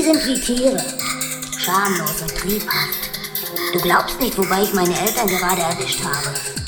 Sie sind wie Tiere. Schamlos und triebhaft. Du glaubst nicht, wobei ich meine Eltern gerade erwischt habe.